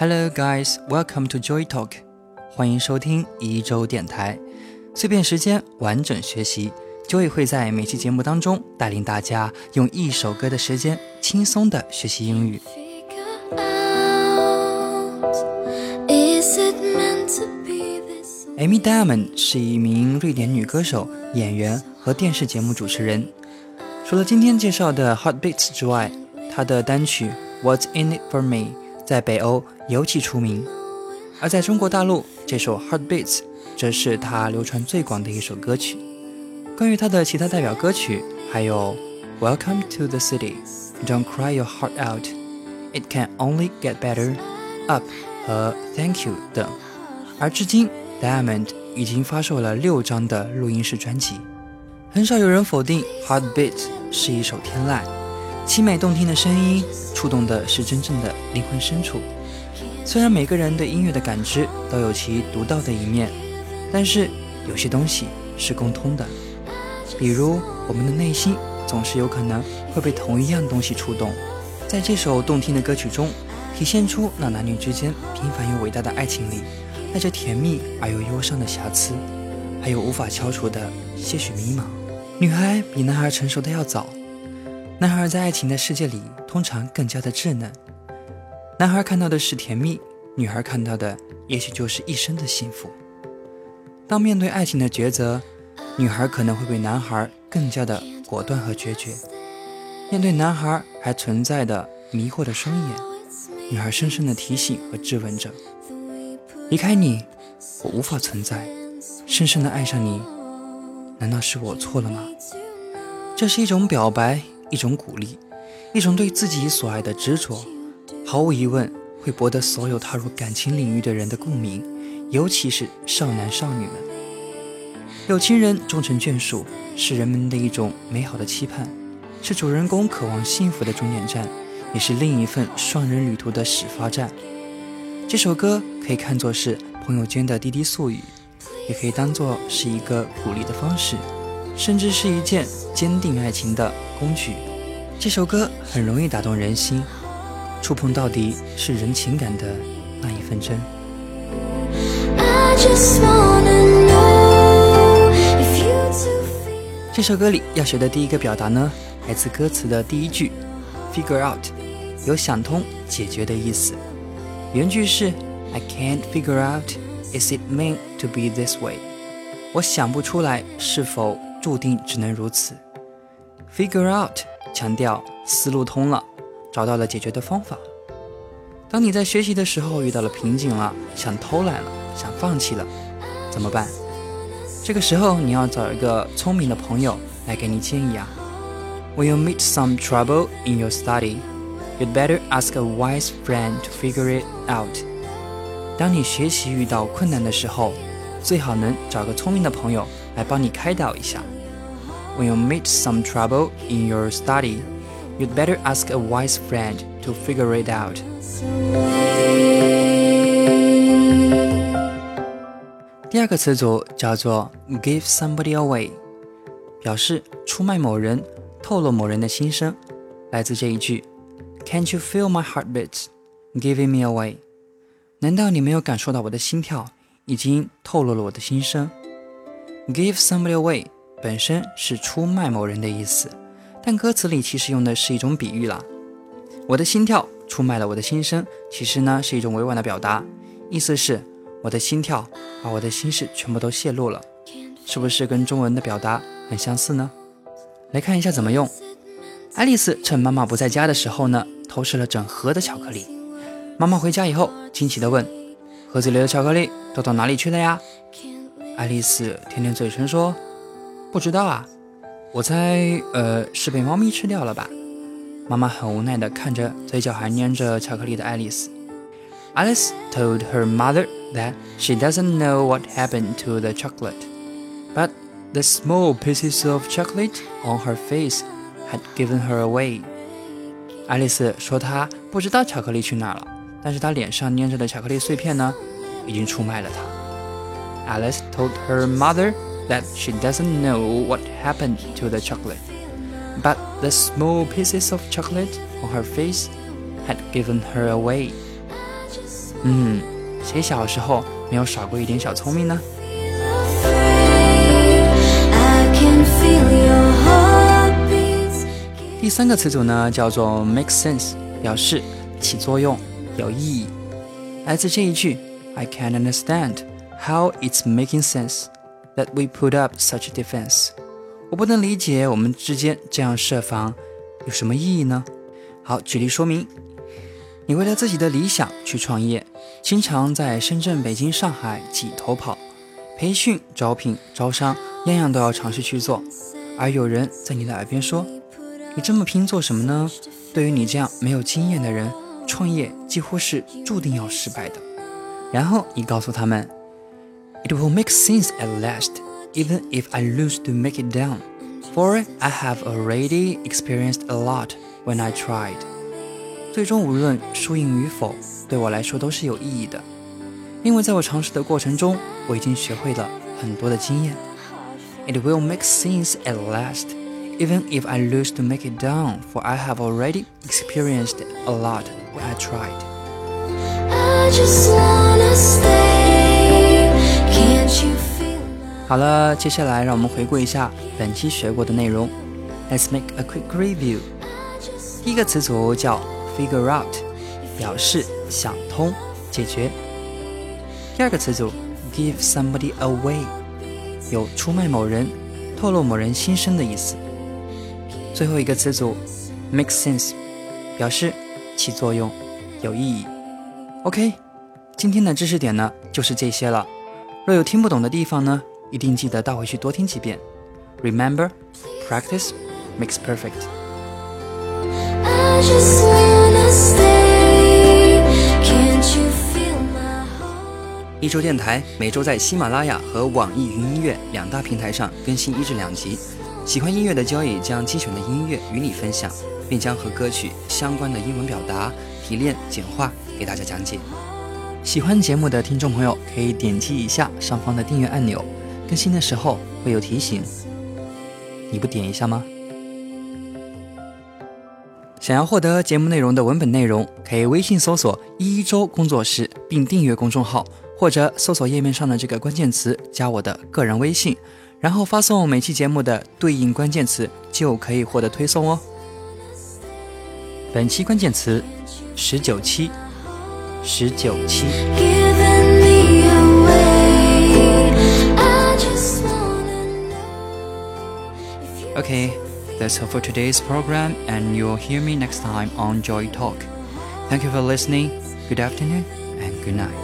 Hello, guys. Welcome to Joy Talk. 欢迎收听一周电台，碎片时间，完整学习。Joy 会在每期节目当中带领大家用一首歌的时间，轻松的学习英语。Amy Diamond 是一名瑞典女歌手、演员和电视节目主持人。除了今天介绍的《Heartbeats》之外，她的单曲《What's in It for Me》在北欧尤其出名，而在中国大陆，这首《Heartbeats》则是他流传最广的一首歌曲。关于他的其他代表歌曲，还有《Welcome to the City》、《Don't Cry Your Heart Out》、《It Can Only Get Better》、《Up》和《Thank You》等。而至今，Diamond 已经发售了六张的录音室专辑。很少有人否定《Heartbeat》是一首天籁，凄美动听的声音触动的是真正的灵魂深处。虽然每个人对音乐的感知都有其独到的一面，但是有些东西是共通的，比如我们的内心总是有可能会被同一样东西触动。在这首动听的歌曲中，体现出那男女之间平凡又伟大的爱情里，带着甜蜜而又忧伤的瑕疵，还有无法消除的些许迷茫。女孩比男孩成熟的要早，男孩在爱情的世界里通常更加的稚嫩。男孩看到的是甜蜜，女孩看到的也许就是一生的幸福。当面对爱情的抉择，女孩可能会比男孩更加的果断和决绝。面对男孩还存在的迷惑的双眼，女孩深深的提醒和质问着：离开你，我无法存在；深深的爱上你。难道是我错了吗？这是一种表白，一种鼓励，一种对自己所爱的执着。毫无疑问，会博得所有踏入感情领域的人的共鸣，尤其是少男少女们。有情人终成眷属，是人们的一种美好的期盼，是主人公渴望幸福的终点站，也是另一份双人旅途的始发站。这首歌可以看作是朋友间的滴滴速语。也可以当做是一个鼓励的方式，甚至是一件坚定爱情的工具。这首歌很容易打动人心，触碰到底是人情感的那一份真。这首歌里要学的第一个表达呢，来自歌词的第一句，figure out，有想通、解决的意思。原句是 I can't figure out。Is it meant to be this way？我想不出来，是否注定只能如此？Figure out，强调思路通了，找到了解决的方法。当你在学习的时候遇到了瓶颈了，想偷懒了，想放弃了，怎么办？这个时候你要找一个聪明的朋友来给你建议啊。When you meet some trouble in your study, you'd better ask a wise friend to figure it out. 当你学习遇到困难的时候，最好能找个聪明的朋友来帮你开导一下。When you meet some trouble in your study, you'd better ask a wise friend to figure it out. 第二个词组叫做 give somebody away，表示出卖某人、透露某人的心声。来自这一句：Can't you feel my heartbeat giving me away？难道你没有感受到我的心跳已经透露了我的心声？Give somebody away 本身是出卖某人的意思，但歌词里其实用的是一种比喻啦。我的心跳出卖了我的心声，其实呢是一种委婉的表达，意思是我的心跳把我的心事全部都泄露了，是不是跟中文的表达很相似呢？来看一下怎么用。爱丽丝趁妈妈不在家的时候呢，偷吃了整盒的巧克力。妈妈回家以后，惊奇地问：“盒子里的巧克力都到哪里去了呀？”爱丽丝舔舔嘴唇说：“不知道啊，我猜，呃，是被猫咪吃掉了吧。”妈妈很无奈地看着嘴角还粘着巧克力的爱丽丝。Alice told her mother that she doesn't know what happened to the chocolate, but the small pieces of chocolate on her face had given her away. 爱丽丝说她不知道巧克力去哪了。但是她脸上粘着的巧克力碎片呢，已经出卖了她。Alice told her mother that she doesn't know what happened to the chocolate, but the small pieces of chocolate on her face had given her away. 嗯，谁小时候没有耍过一点小聪明呢？第三个词组呢，叫做 make sense，表示起作用、有意义。来自这一句：I can't understand how it's making sense That we put up such defense。我不能理解我们之间这样设防有什么意义呢？好，举例说明：你为了自己的理想去创业，经常在深圳、北京、上海挤头跑，培训、招聘、招商，样样都要尝试去做，而有人在你的耳边说。你这么拼做什么呢？对于你这样没有经验的人，创业几乎是注定要失败的。然后你告诉他们 ，It will make sense at last, even if I lose to make it down, for I have already experienced a lot when I tried。最终无论输赢与否，对我来说都是有意义的，因为在我尝试的过程中，我已经学会了很多的经验。It will make sense at last even if I lose to make it down, for I have already experienced a lot when I tried. I just wanna stay. 好了，接下来让我们回顾一下本期学过的内容。Let's make a quick review. 第一个词组叫 figure out，表示想通、解决。第二个词组 give somebody away，有出卖某人、透露某人心声的意思。最后一个词组，make sense，表示起作用、有意义。OK，今天的知识点呢就是这些了。若有听不懂的地方呢，一定记得倒回去多听几遍。Remember, practice makes perfect。一周电台每周在喜马拉雅和网易云音乐两大平台上更新一至两集。喜欢音乐的交易将精选的音乐与你分享，并将和歌曲相关的英文表达提炼简化给大家讲解。喜欢节目的听众朋友可以点击一下上方的订阅按钮，更新的时候会有提醒。你不点一下吗？想要获得节目内容的文本内容，可以微信搜索“一周工作室”并订阅公众号，或者搜索页面上的这个关键词加我的个人微信。然后发送每期节目的对应关键词，就可以获得推送哦。本期关键词：十九期，十九期。Okay, that's all for today's program, and you'll hear me next time on Joy Talk. Thank you for listening. Good afternoon and good night.